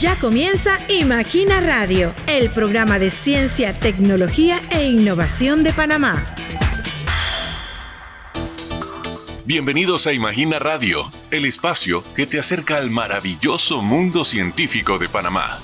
Ya comienza Imagina Radio, el programa de ciencia, tecnología e innovación de Panamá. Bienvenidos a Imagina Radio, el espacio que te acerca al maravilloso mundo científico de Panamá.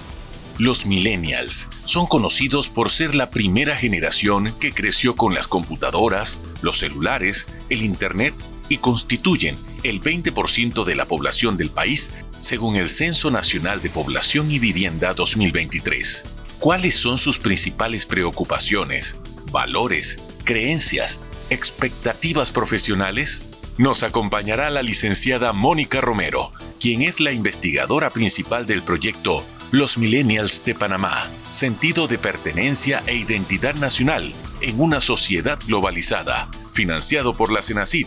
Los millennials son conocidos por ser la primera generación que creció con las computadoras, los celulares, el Internet y constituyen el 20% de la población del país según el Censo Nacional de Población y Vivienda 2023. ¿Cuáles son sus principales preocupaciones, valores, creencias, expectativas profesionales? Nos acompañará la licenciada Mónica Romero, quien es la investigadora principal del proyecto Los Millennials de Panamá, sentido de pertenencia e identidad nacional en una sociedad globalizada, financiado por la CENACID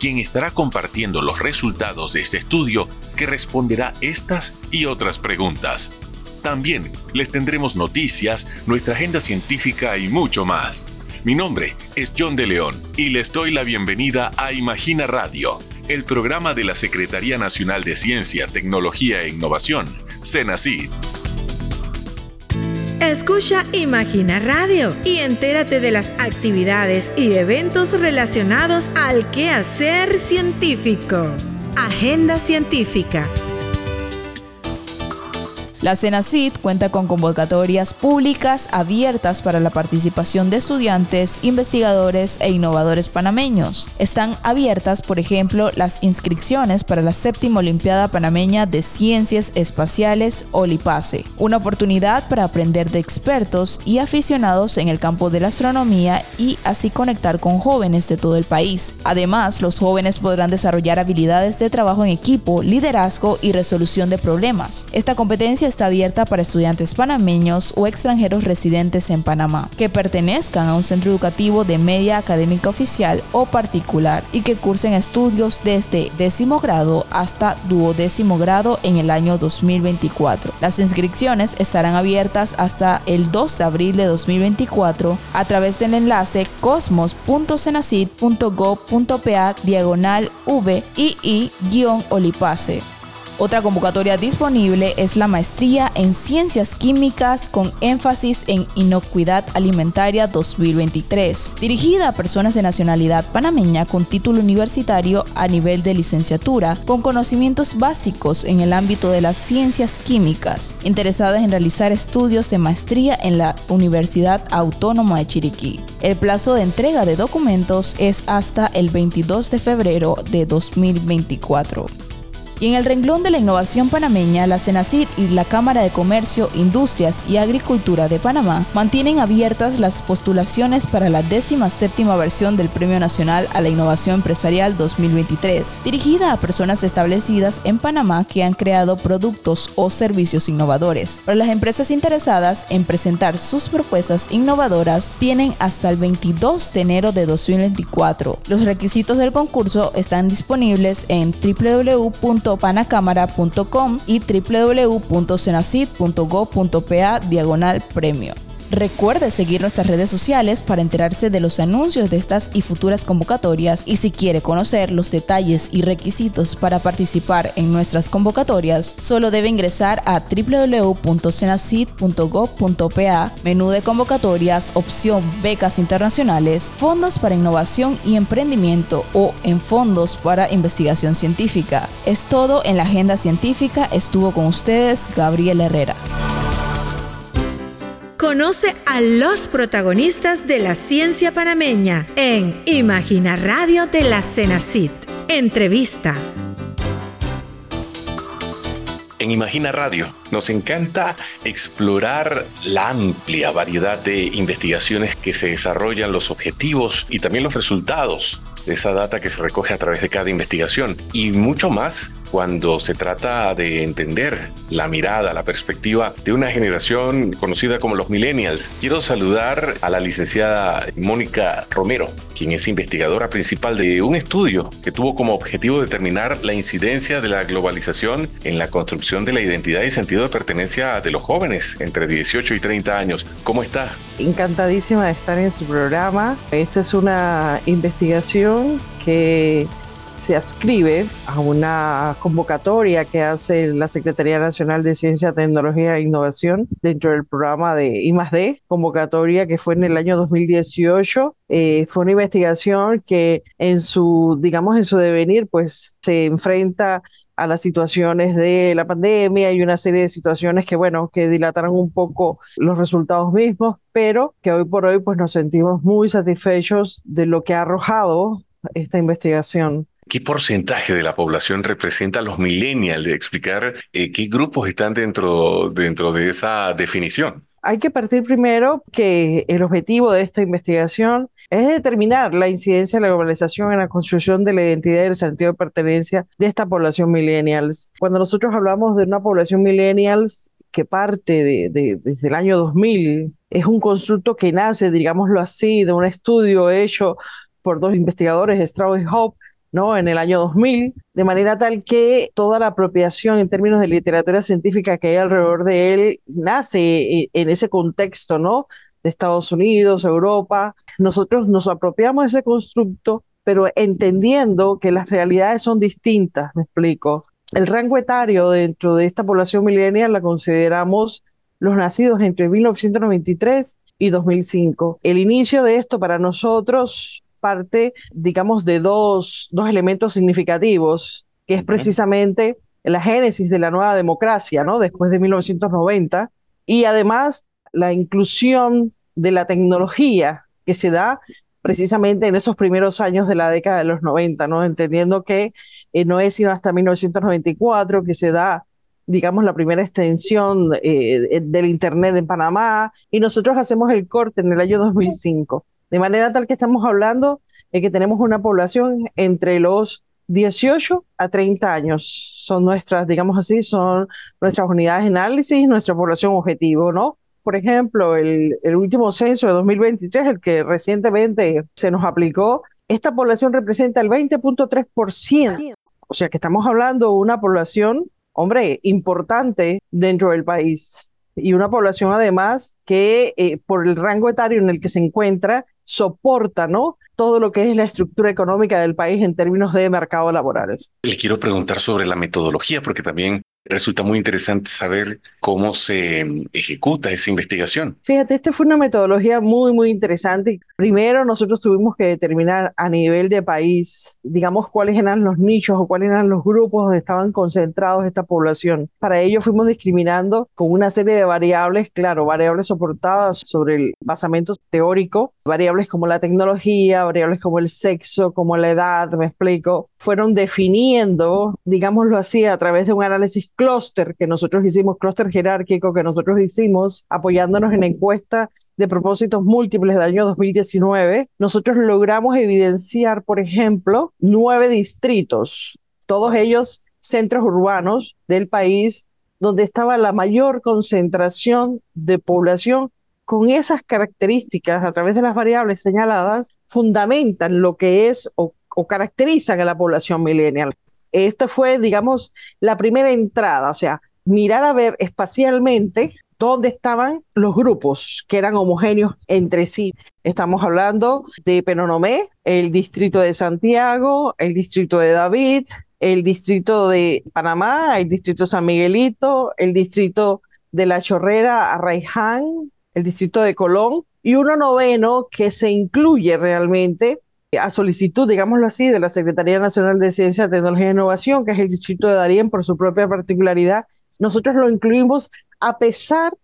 quien estará compartiendo los resultados de este estudio que responderá estas y otras preguntas. También les tendremos noticias, nuestra agenda científica y mucho más. Mi nombre es John de León y les doy la bienvenida a Imagina Radio, el programa de la Secretaría Nacional de Ciencia, Tecnología e Innovación, CENACID. Escucha Imagina Radio y entérate de las actividades y eventos relacionados al quehacer científico. Agenda Científica la CENACID cuenta con convocatorias públicas abiertas para la participación de estudiantes, investigadores e innovadores panameños. Están abiertas, por ejemplo, las inscripciones para la séptima Olimpiada Panameña de Ciencias Espaciales OLIPASE, una oportunidad para aprender de expertos y aficionados en el campo de la astronomía y así conectar con jóvenes de todo el país. Además, los jóvenes podrán desarrollar habilidades de trabajo en equipo, liderazgo y resolución de problemas. Esta competencia está abierta para estudiantes panameños o extranjeros residentes en Panamá, que pertenezcan a un centro educativo de media académica oficial o particular y que cursen estudios desde décimo grado hasta duodécimo grado en el año 2024. Las inscripciones estarán abiertas hasta el 2 de abril de 2024 a través del enlace cosmos.cenacid.gov.pa diagonal V olipase otra convocatoria disponible es la maestría en Ciencias Químicas con énfasis en inocuidad alimentaria 2023, dirigida a personas de nacionalidad panameña con título universitario a nivel de licenciatura, con conocimientos básicos en el ámbito de las ciencias químicas, interesadas en realizar estudios de maestría en la Universidad Autónoma de Chiriquí. El plazo de entrega de documentos es hasta el 22 de febrero de 2024. Y en el renglón de la innovación panameña, la CENACID y la Cámara de Comercio, Industrias y Agricultura de Panamá mantienen abiertas las postulaciones para la décima séptima versión del Premio Nacional a la Innovación Empresarial 2023, dirigida a personas establecidas en Panamá que han creado productos o servicios innovadores. Para las empresas interesadas en presentar sus propuestas innovadoras, tienen hasta el 22 de enero de 2024. Los requisitos del concurso están disponibles en www panacámara.com y www.cenacid.gov.pa diagonal premio. Recuerde seguir nuestras redes sociales para enterarse de los anuncios de estas y futuras convocatorias y si quiere conocer los detalles y requisitos para participar en nuestras convocatorias, solo debe ingresar a www.cenacid.gov.pa, menú de convocatorias, opción becas internacionales, fondos para innovación y emprendimiento o en fondos para investigación científica. Es todo en la agenda científica. Estuvo con ustedes Gabriel Herrera. Conoce a los protagonistas de la ciencia panameña en Imagina Radio de la Cenacit. Entrevista. En Imagina Radio nos encanta explorar la amplia variedad de investigaciones que se desarrollan, los objetivos y también los resultados de esa data que se recoge a través de cada investigación y mucho más cuando se trata de entender la mirada, la perspectiva de una generación conocida como los millennials. Quiero saludar a la licenciada Mónica Romero, quien es investigadora principal de un estudio que tuvo como objetivo determinar la incidencia de la globalización en la construcción de la identidad y sentido de pertenencia de los jóvenes entre 18 y 30 años. ¿Cómo está? Encantadísima de estar en su programa. Esta es una investigación que se ascribe a una convocatoria que hace la Secretaría Nacional de Ciencia, Tecnología e Innovación dentro del programa de I+D, convocatoria que fue en el año 2018. Eh, fue una investigación que en su, digamos, en su devenir, pues se enfrenta a las situaciones de la pandemia y una serie de situaciones que, bueno, que dilataron un poco los resultados mismos, pero que hoy por hoy pues nos sentimos muy satisfechos de lo que ha arrojado esta investigación. ¿Qué porcentaje de la población representa a los millennials? De explicar eh, qué grupos están dentro, dentro de esa definición. Hay que partir primero que el objetivo de esta investigación es determinar la incidencia de la globalización en la construcción de la identidad y el sentido de pertenencia de esta población millennials. Cuando nosotros hablamos de una población millennials que parte de, desde el año 2000, es un constructo que nace, digámoslo así, de un estudio hecho por dos investigadores, Strauss y Hope, ¿no? en el año 2000, de manera tal que toda la apropiación en términos de literatura científica que hay alrededor de él nace eh, en ese contexto, ¿no? De Estados Unidos, Europa. Nosotros nos apropiamos de ese constructo, pero entendiendo que las realidades son distintas, me explico. El rango etario dentro de esta población milenial la consideramos los nacidos entre 1993 y 2005. El inicio de esto para nosotros parte, digamos, de dos, dos elementos significativos, que es precisamente la génesis de la nueva democracia, ¿no? Después de 1990, y además la inclusión de la tecnología que se da precisamente en esos primeros años de la década de los 90, ¿no? Entendiendo que eh, no es sino hasta 1994 que se da digamos, la primera extensión eh, del Internet en Panamá, y nosotros hacemos el corte en el año 2005. De manera tal que estamos hablando de que tenemos una población entre los 18 a 30 años. Son nuestras, digamos así, son nuestras unidades de análisis, nuestra población objetivo, ¿no? Por ejemplo, el, el último censo de 2023, el que recientemente se nos aplicó, esta población representa el 20.3%. O sea que estamos hablando de una población, hombre, importante dentro del país. Y una población además que eh, por el rango etario en el que se encuentra soporta, ¿no? Todo lo que es la estructura económica del país en términos de mercado laboral. Le quiero preguntar sobre la metodología, porque también Resulta muy interesante saber cómo se ejecuta esa investigación. Fíjate, esta fue una metodología muy, muy interesante. Primero, nosotros tuvimos que determinar a nivel de país, digamos, cuáles eran los nichos o cuáles eran los grupos donde estaban concentrados esta población. Para ello fuimos discriminando con una serie de variables, claro, variables soportadas sobre el basamento teórico, variables como la tecnología, variables como el sexo, como la edad, me explico, fueron definiendo, digámoslo así, a través de un análisis clúster que nosotros hicimos, clúster jerárquico que nosotros hicimos, apoyándonos en la encuesta de propósitos múltiples del año 2019, nosotros logramos evidenciar, por ejemplo, nueve distritos, todos ellos centros urbanos del país, donde estaba la mayor concentración de población con esas características a través de las variables señaladas, fundamentan lo que es o, caracterizan a la población millennial esta fue, digamos, la primera entrada, o sea, mirar a ver espacialmente dónde estaban los grupos que eran homogéneos entre sí. Estamos hablando de Penonomé, el distrito de Santiago, el distrito de David, el distrito de Panamá, el distrito San Miguelito, el distrito de La Chorrera, Arraiján, el distrito de Colón y uno noveno que se incluye realmente a solicitud, digámoslo así, de la Secretaría Nacional de Ciencia, Tecnología e Innovación, que es el distrito de Darién por su propia particularidad, nosotros lo incluimos a pesar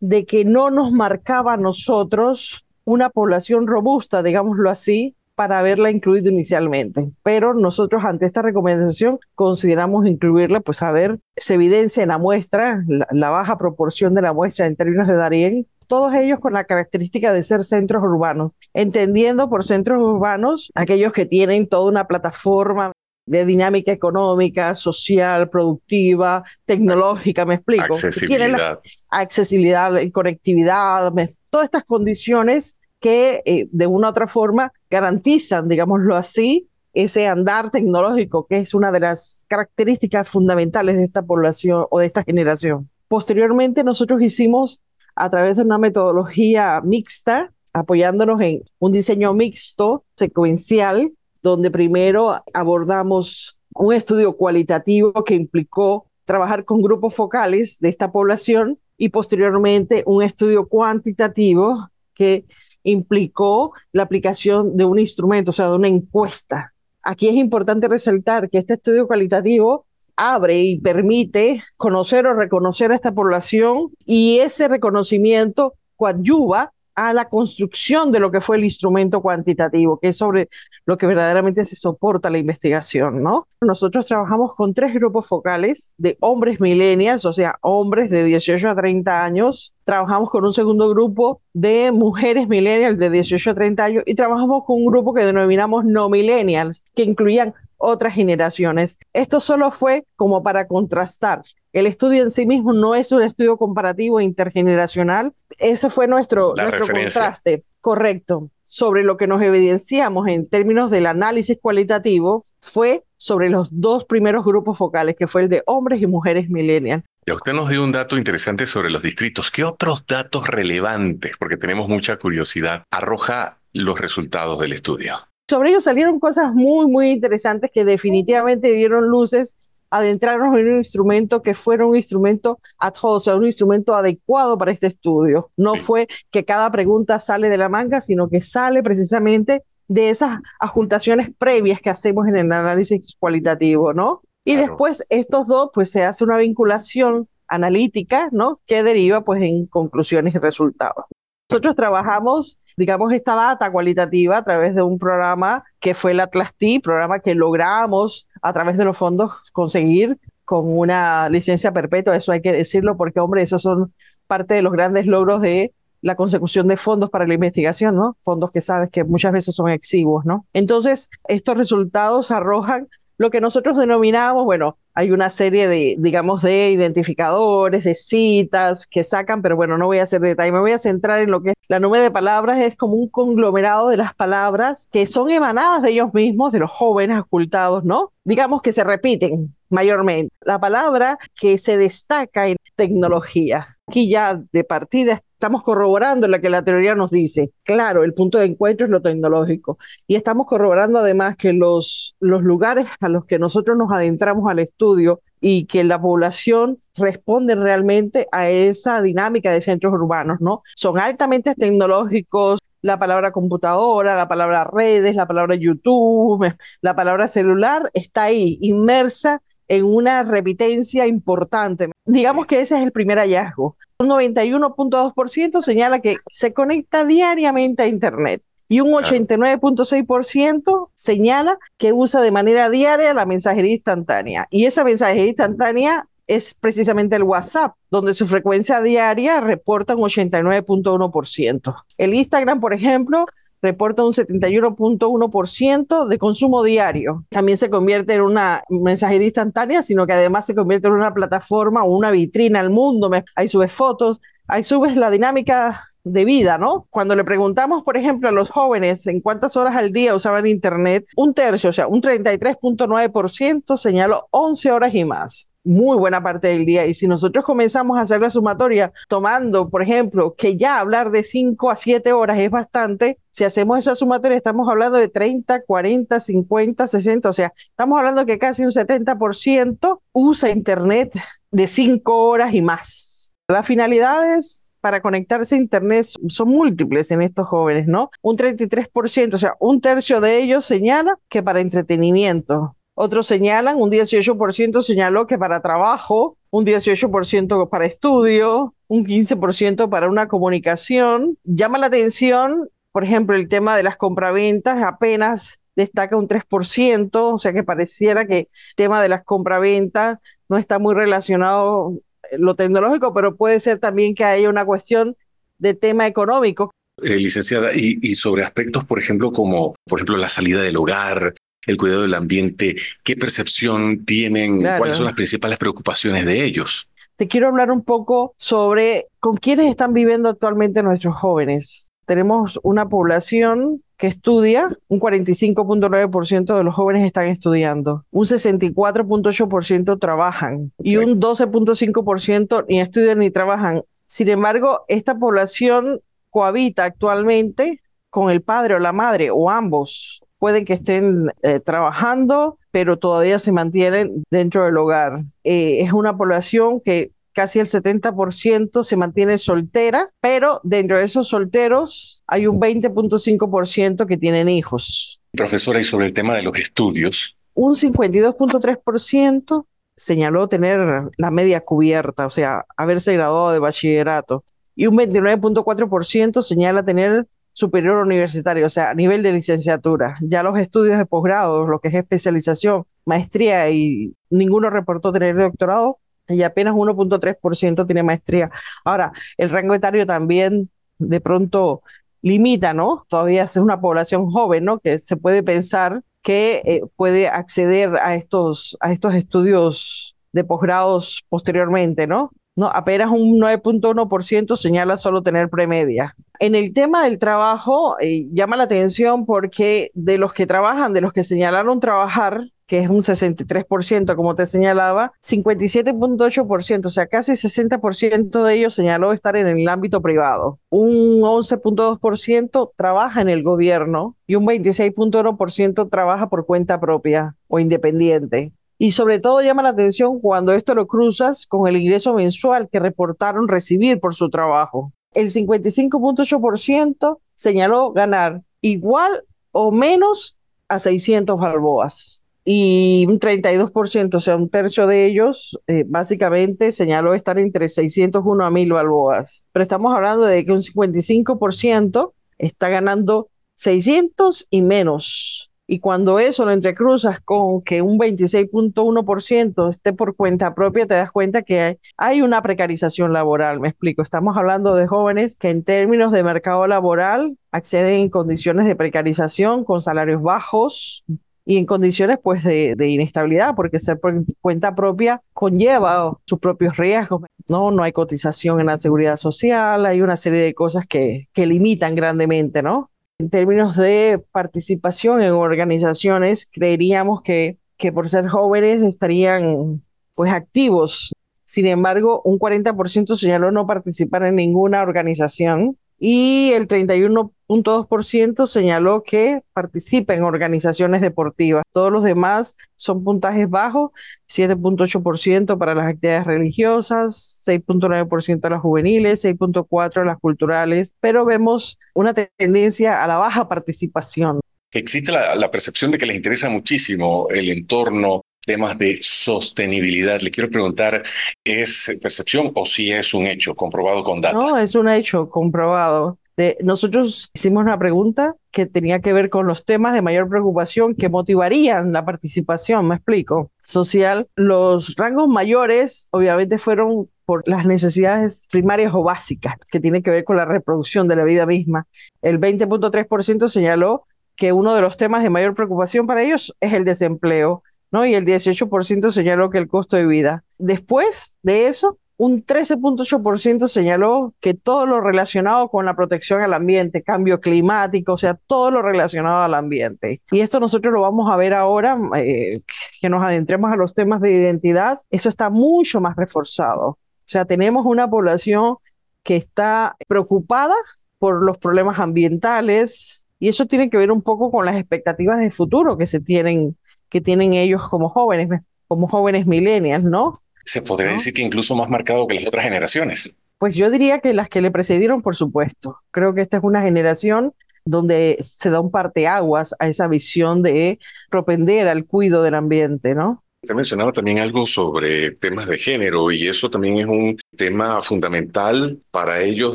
de que no nos marcaba a nosotros una población robusta, digámoslo así, para haberla incluido inicialmente. Pero nosotros ante esta recomendación consideramos incluirla, pues a ver, se evidencia en la muestra, la, la baja proporción de la muestra en términos de Darién, todos ellos con la característica de ser centros urbanos, entendiendo por centros urbanos aquellos que tienen toda una plataforma de dinámica económica, social, productiva, tecnológica, me explico. Accesibilidad. accesibilidad, conectividad, todas estas condiciones que eh, de una u otra forma garantizan, digámoslo así, ese andar tecnológico, que es una de las características fundamentales de esta población o de esta generación. Posteriormente, nosotros hicimos a través de una metodología mixta, apoyándonos en un diseño mixto, secuencial, donde primero abordamos un estudio cualitativo que implicó trabajar con grupos focales de esta población y posteriormente un estudio cuantitativo que implicó la aplicación de un instrumento, o sea, de una encuesta. Aquí es importante resaltar que este estudio cualitativo abre y permite conocer o reconocer a esta población y ese reconocimiento coadyuva a la construcción de lo que fue el instrumento cuantitativo, que es sobre lo que verdaderamente se soporta la investigación, ¿no? Nosotros trabajamos con tres grupos focales de hombres millennials, o sea, hombres de 18 a 30 años. Trabajamos con un segundo grupo de mujeres millennials de 18 a 30 años y trabajamos con un grupo que denominamos no millennials, que incluían otras generaciones. Esto solo fue como para contrastar. El estudio en sí mismo no es un estudio comparativo intergeneracional. Ese fue nuestro, nuestro contraste. Correcto. Sobre lo que nos evidenciamos en términos del análisis cualitativo fue sobre los dos primeros grupos focales, que fue el de hombres y mujeres millennials. Ya usted nos dio un dato interesante sobre los distritos. ¿Qué otros datos relevantes, porque tenemos mucha curiosidad, arroja los resultados del estudio? Sobre ellos salieron cosas muy, muy interesantes que definitivamente dieron luces adentrarnos en un instrumento que fuera un instrumento ad hoc, o sea, un instrumento adecuado para este estudio. No fue que cada pregunta sale de la manga, sino que sale precisamente de esas ajuntaciones previas que hacemos en el análisis cualitativo, ¿no? Y después estos dos, pues se hace una vinculación analítica, ¿no? Que deriva pues en conclusiones y resultados. Nosotros trabajamos, digamos, esta data cualitativa a través de un programa que fue el Atlas T, programa que logramos a través de los fondos conseguir con una licencia perpetua, eso hay que decirlo porque, hombre, esos son parte de los grandes logros de la consecución de fondos para la investigación, ¿no? Fondos que sabes que muchas veces son exiguos, ¿no? Entonces, estos resultados arrojan lo que nosotros denominamos, bueno, hay una serie de, digamos, de identificadores, de citas que sacan, pero bueno, no voy a hacer detalle, me voy a centrar en lo que es la nube de palabras, es como un conglomerado de las palabras que son emanadas de ellos mismos, de los jóvenes ocultados, ¿no? Digamos que se repiten mayormente. La palabra que se destaca en tecnología. Aquí ya de partida estamos corroborando lo que la teoría nos dice. Claro, el punto de encuentro es lo tecnológico. Y estamos corroborando además que los, los lugares a los que nosotros nos adentramos al estudio y que la población responde realmente a esa dinámica de centros urbanos, ¿no? Son altamente tecnológicos, la palabra computadora, la palabra redes, la palabra YouTube, la palabra celular está ahí, inmersa en una repitencia importante. Digamos que ese es el primer hallazgo. Un 91.2% señala que se conecta diariamente a Internet y un 89.6% señala que usa de manera diaria la mensajería instantánea. Y esa mensajería instantánea es precisamente el WhatsApp, donde su frecuencia diaria reporta un 89.1%. El Instagram, por ejemplo, reporta un 71.1% de consumo diario. También se convierte en una mensajería instantánea, sino que además se convierte en una plataforma o una vitrina al mundo. Ahí subes fotos, ahí subes la dinámica de vida, ¿no? Cuando le preguntamos, por ejemplo, a los jóvenes en cuántas horas al día usaban Internet, un tercio, o sea, un 33.9% señaló 11 horas y más muy buena parte del día. Y si nosotros comenzamos a hacer la sumatoria tomando, por ejemplo, que ya hablar de 5 a 7 horas es bastante, si hacemos esa sumatoria estamos hablando de 30, 40, 50, 60, o sea, estamos hablando que casi un 70% usa Internet de 5 horas y más. Las finalidades para conectarse a Internet son múltiples en estos jóvenes, ¿no? Un 33%, o sea, un tercio de ellos señala que para entretenimiento, otros señalan, un 18% señaló que para trabajo, un 18% para estudio, un 15% para una comunicación. Llama la atención, por ejemplo, el tema de las compraventas, apenas destaca un 3%, o sea que pareciera que el tema de las compraventas no está muy relacionado eh, lo tecnológico, pero puede ser también que haya una cuestión de tema económico. Eh, licenciada, y, y, sobre aspectos, por ejemplo, como por ejemplo la salida del hogar, el cuidado del ambiente, qué percepción tienen, cuáles son las principales preocupaciones de ellos. Te quiero hablar un poco sobre con quiénes están viviendo actualmente nuestros jóvenes. Tenemos una población que estudia, un 45.9% de los jóvenes están estudiando, un 64.8% trabajan y un 12.5% ni estudian ni trabajan. Sin embargo, esta población cohabita actualmente con el padre o la madre o ambos pueden que estén eh, trabajando, pero todavía se mantienen dentro del hogar. Eh, es una población que casi el 70% se mantiene soltera, pero dentro de esos solteros hay un 20.5% que tienen hijos. Profesora, y sobre el tema de los estudios. Un 52.3% señaló tener la media cubierta, o sea, haberse graduado de bachillerato, y un 29.4% señala tener superior universitario, o sea, a nivel de licenciatura. Ya los estudios de posgrado, lo que es especialización, maestría y ninguno reportó tener doctorado y apenas 1.3% tiene maestría. Ahora, el rango etario también de pronto limita, ¿no? Todavía es una población joven, ¿no? Que se puede pensar que eh, puede acceder a estos, a estos estudios de posgrados posteriormente, ¿no? No, apenas un 9.1% señala solo tener premedia. En el tema del trabajo, eh, llama la atención porque de los que trabajan, de los que señalaron trabajar, que es un 63%, como te señalaba, 57.8%, o sea, casi 60% de ellos señaló estar en el ámbito privado. Un 11.2% trabaja en el gobierno y un 26.1% trabaja por cuenta propia o independiente. Y sobre todo llama la atención cuando esto lo cruzas con el ingreso mensual que reportaron recibir por su trabajo. El 55.8% señaló ganar igual o menos a 600 balboas. Y un 32%, o sea, un tercio de ellos, eh, básicamente señaló estar entre 601 a 1000 balboas. Pero estamos hablando de que un 55% está ganando 600 y menos. Y cuando eso lo entrecruzas con que un 26.1% esté por cuenta propia, te das cuenta que hay, una precarización laboral. Me explico, estamos hablando de jóvenes que en términos de mercado laboral acceden en condiciones de precarización con salarios bajos, y en condiciones pues de, inestabilidad, porque ser por cuenta propia conlleva sus propios riesgos, ¿no? No hay cotización en la seguridad social, hay una serie de cosas que, que limitan grandemente, ¿no? En términos de participación en organizaciones, creeríamos que, que por ser jóvenes estarían pues activos. Sin embargo, un 40% señaló no participar en ninguna organización y el 31.2% señaló que participa en organizaciones deportivas. Todos los demás son puntajes bajos, 7.8% para las actividades religiosas, 6.9% las juveniles, 6.4% las culturales, pero vemos una tendencia a la baja participación. Existe la, la, percepción de que les interesa muchísimo el entorno temas de sostenibilidad. Le quiero preguntar, ¿es percepción o si es un hecho comprobado con datos? No, es un hecho comprobado. De, nosotros hicimos una pregunta que tenía que ver con los temas de mayor preocupación que motivarían la participación, me explico, social. Los rangos mayores obviamente fueron por las necesidades primarias o básicas que tienen que ver con la reproducción de la vida misma. El 20.3% señaló que uno de los temas de mayor preocupación para ellos es el desempleo. ¿No? Y el 18% señaló que el costo de vida. Después de eso, un 13.8% señaló que todo lo relacionado con la protección al ambiente, cambio climático, o sea, todo lo relacionado al ambiente. Y esto nosotros lo vamos a ver ahora, eh, que nos adentremos a los temas de identidad, eso está mucho más reforzado. O sea, tenemos una población que está preocupada por los problemas ambientales y eso tiene que ver un poco con las expectativas de futuro que se tienen que tienen ellos como jóvenes, como jóvenes millennials, ¿no? Se podría decir que incluso más marcado que las otras generaciones. Pues yo diría que las que le precedieron, por supuesto. Creo que esta es una generación donde se da un parteaguas a esa visión de propender al cuidado del ambiente, ¿no? Usted mencionaba también algo sobre temas de género y eso también es un tema fundamental para ellos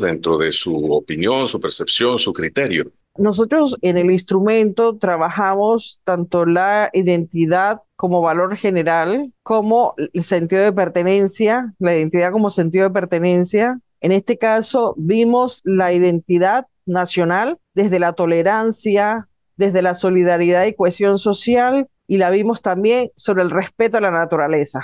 dentro de su opinión, su percepción, su criterio. Nosotros en el instrumento trabajamos tanto la identidad como valor general, como el sentido de pertenencia, la identidad como sentido de pertenencia. En este caso, vimos la identidad nacional desde la tolerancia, desde la solidaridad y cohesión social, y la vimos también sobre el respeto a la naturaleza.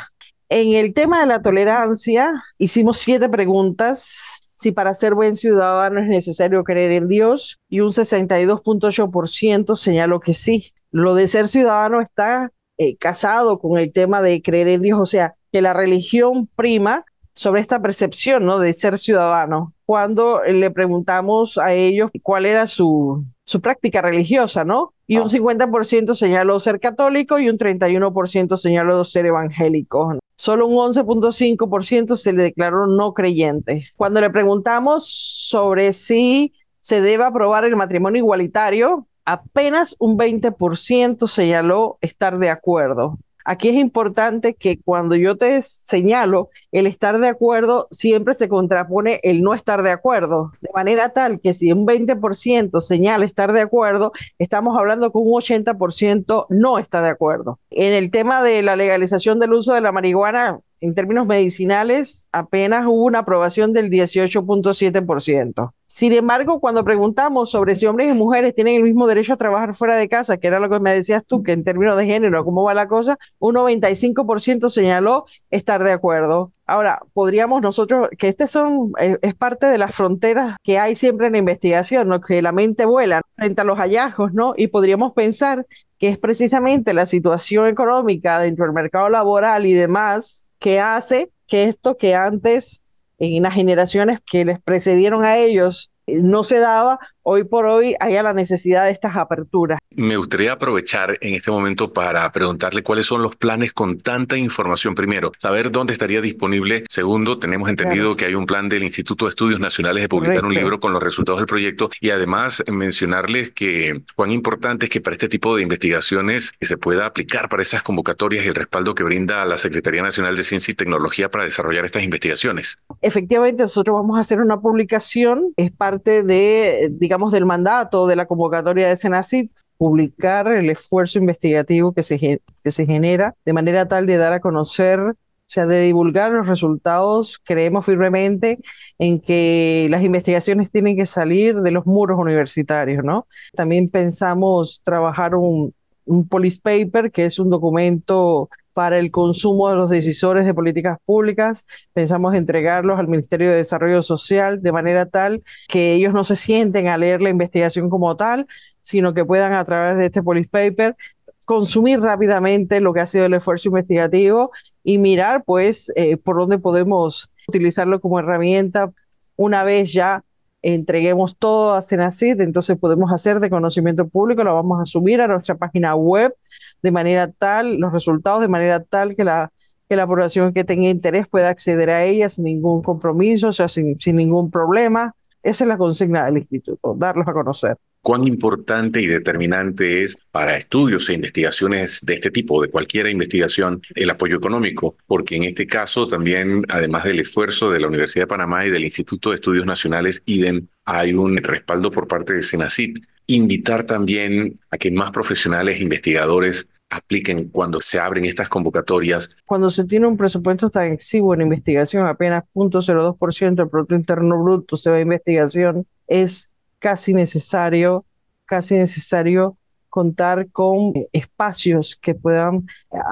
En el tema de la tolerancia, hicimos siete preguntas si para ser buen ciudadano es necesario creer en Dios y un 62.8% señaló que sí. Lo de ser ciudadano está eh, casado con el tema de creer en Dios, o sea, que la religión prima sobre esta percepción ¿no? de ser ciudadano. Cuando le preguntamos a ellos cuál era su, su práctica religiosa, ¿no? Y un 50% ah. señaló ser católico y un 31% señaló ser evangélico. Solo un 11.5% se le declaró no creyente. Cuando le preguntamos sobre si se debe aprobar el matrimonio igualitario, apenas un 20% señaló estar de acuerdo. Aquí es importante que cuando yo te señalo el estar de acuerdo, siempre se contrapone el no estar de acuerdo, de manera tal que si un 20% señala estar de acuerdo, estamos hablando que un 80% no está de acuerdo. En el tema de la legalización del uso de la marihuana, en términos medicinales, apenas hubo una aprobación del 18.7%. Sin embargo, cuando preguntamos sobre si hombres y mujeres tienen el mismo derecho a trabajar fuera de casa, que era lo que me decías tú, que en términos de género, ¿cómo va la cosa? Un 95% señaló estar de acuerdo. Ahora, podríamos nosotros, que este son, eh, es parte de las fronteras que hay siempre en la investigación, ¿no? que la mente vuela frente a los hallazgos, ¿no? Y podríamos pensar que es precisamente la situación económica dentro del mercado laboral y demás que hace que esto que antes en las generaciones que les precedieron a ellos eh, no se daba, hoy por hoy haya la necesidad de estas aperturas. Me gustaría aprovechar en este momento para preguntarle cuáles son los planes con tanta información. Primero, saber dónde estaría disponible. Segundo, tenemos entendido que hay un plan del Instituto de Estudios Nacionales de publicar un libro con los resultados del proyecto y además mencionarles que cuán importante es que para este tipo de investigaciones se pueda aplicar para esas convocatorias y el respaldo que brinda la Secretaría Nacional de Ciencia y Tecnología para desarrollar estas investigaciones. Efectivamente, nosotros vamos a hacer una publicación, es parte de, digamos, del mandato de la convocatoria de Senacid, publicar el esfuerzo investigativo que se, que se genera de manera tal de dar a conocer o sea, de divulgar los resultados, creemos firmemente en que las investigaciones tienen que salir de los muros universitarios, ¿no? También pensamos trabajar un, un police paper, que es un documento para el consumo de los decisores de políticas públicas. Pensamos entregarlos al Ministerio de Desarrollo Social de manera tal que ellos no se sienten a leer la investigación como tal, sino que puedan a través de este police paper consumir rápidamente lo que ha sido el esfuerzo investigativo y mirar pues eh, por dónde podemos utilizarlo como herramienta una vez ya entreguemos todo a Senacid, entonces podemos hacer de conocimiento público, lo vamos a subir a nuestra página web de manera tal, los resultados de manera tal que la, que la población que tenga interés pueda acceder a ellas sin ningún compromiso, o sea, sin, sin ningún problema. Esa es la consigna del instituto, darlos a conocer cuán importante y determinante es para estudios e investigaciones de este tipo, de cualquier investigación, el apoyo económico, porque en este caso también, además del esfuerzo de la Universidad de Panamá y del Instituto de Estudios Nacionales, IDEM, hay un respaldo por parte de Senacit invitar también a que más profesionales e investigadores apliquen cuando se abren estas convocatorias. Cuando se tiene un presupuesto tan exiguo en investigación, apenas 0.02% del Producto Interno Bruto se va a investigación, es casi necesario, casi necesario contar con espacios que puedan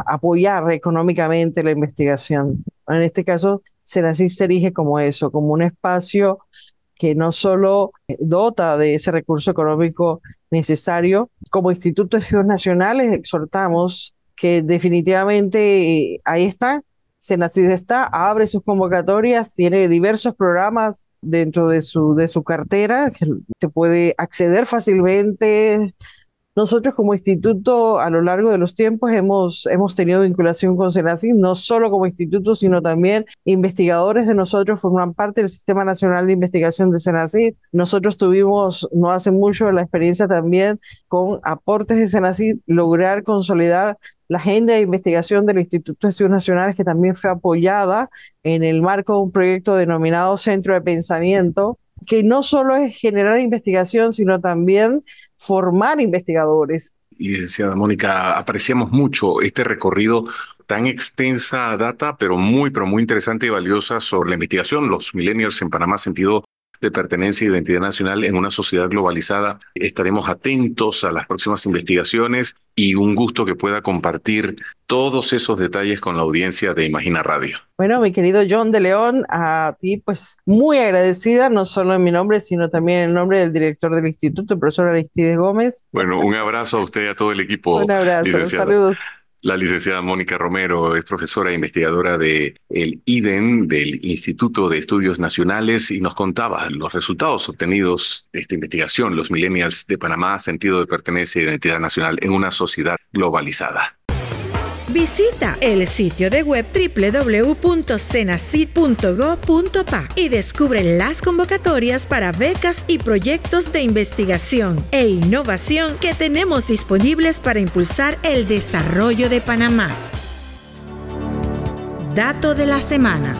apoyar económicamente la investigación. En este caso, Senacid se erige como eso, como un espacio que no solo dota de ese recurso económico necesario, como Instituto de Estudios Nacionales exhortamos que definitivamente eh, ahí está, Senacid está, abre sus convocatorias, tiene diversos programas dentro de su, de su cartera que se puede acceder fácilmente nosotros como instituto a lo largo de los tiempos hemos, hemos tenido vinculación con Senacid, no solo como instituto, sino también investigadores de nosotros forman parte del Sistema Nacional de Investigación de Senacid. Nosotros tuvimos no hace mucho la experiencia también con aportes de Senacid, lograr consolidar la agenda de investigación del Instituto de Estudios Nacionales, que también fue apoyada en el marco de un proyecto denominado Centro de Pensamiento, que no solo es generar investigación, sino también formar investigadores. Licenciada Mónica, apreciamos mucho este recorrido tan extensa data, pero muy, pero muy interesante y valiosa sobre la investigación, los millennials en Panamá, sentido de pertenencia e identidad nacional en una sociedad globalizada. Estaremos atentos a las próximas investigaciones y un gusto que pueda compartir todos esos detalles con la audiencia de Imagina Radio. Bueno, mi querido John de León, a ti pues muy agradecida, no solo en mi nombre, sino también en nombre del director del instituto, el profesor Aristides Gómez. Bueno, un abrazo a usted y a todo el equipo. Un abrazo, saludos. La licenciada Mónica Romero es profesora e investigadora del el IDEN, del Instituto de Estudios Nacionales, y nos contaba los resultados obtenidos de esta investigación, los millennials de Panamá, sentido de pertenencia e identidad nacional en una sociedad globalizada. Visita el sitio de web www.cenacid.go.pa y descubre las convocatorias para becas y proyectos de investigación e innovación que tenemos disponibles para impulsar el desarrollo de Panamá. Dato de la semana.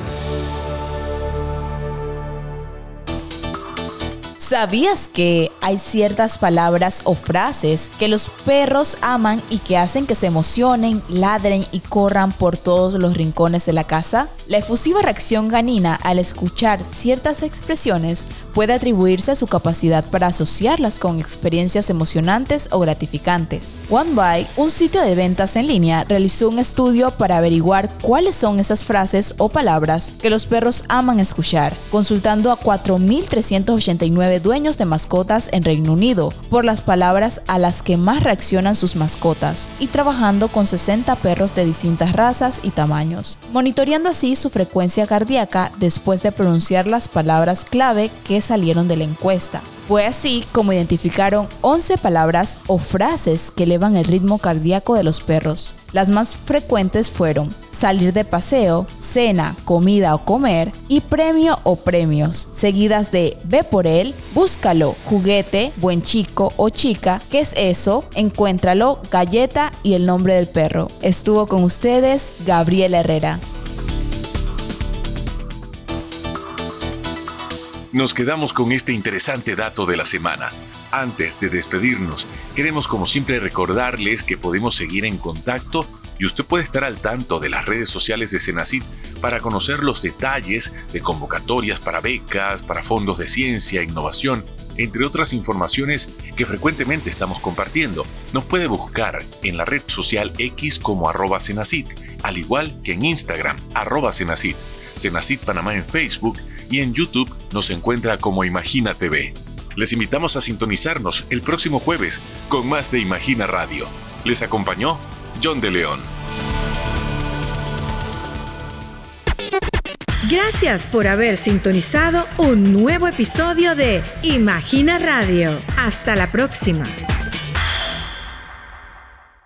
¿Sabías que hay ciertas palabras o frases que los perros aman y que hacen que se emocionen, ladren y corran por todos los rincones de la casa? La efusiva reacción ganina al escuchar ciertas expresiones puede atribuirse a su capacidad para asociarlas con experiencias emocionantes o gratificantes. OneBuy, un sitio de ventas en línea, realizó un estudio para averiguar cuáles son esas frases o palabras que los perros aman escuchar, consultando a 4.389 dueños de mascotas en Reino Unido por las palabras a las que más reaccionan sus mascotas y trabajando con 60 perros de distintas razas y tamaños, monitoreando así su frecuencia cardíaca después de pronunciar las palabras clave que salieron de la encuesta. Fue así como identificaron 11 palabras o frases que elevan el ritmo cardíaco de los perros. Las más frecuentes fueron salir de paseo, cena, comida o comer y premio o premios, seguidas de ve por él, búscalo, juguete, buen chico o chica, ¿qué es eso? Encuéntralo, galleta y el nombre del perro. Estuvo con ustedes Gabriela Herrera. Nos quedamos con este interesante dato de la semana. Antes de despedirnos, queremos como siempre recordarles que podemos seguir en contacto y usted puede estar al tanto de las redes sociales de Senacid para conocer los detalles de convocatorias para becas, para fondos de ciencia, e innovación, entre otras informaciones que frecuentemente estamos compartiendo. Nos puede buscar en la red social X como arroba Senacid, al igual que en Instagram, arroba Senacid, Senacid Panamá en Facebook y en YouTube nos encuentra como Imagina TV. Les invitamos a sintonizarnos el próximo jueves con más de Imagina Radio. Les acompañó John de León. Gracias por haber sintonizado un nuevo episodio de Imagina Radio. Hasta la próxima.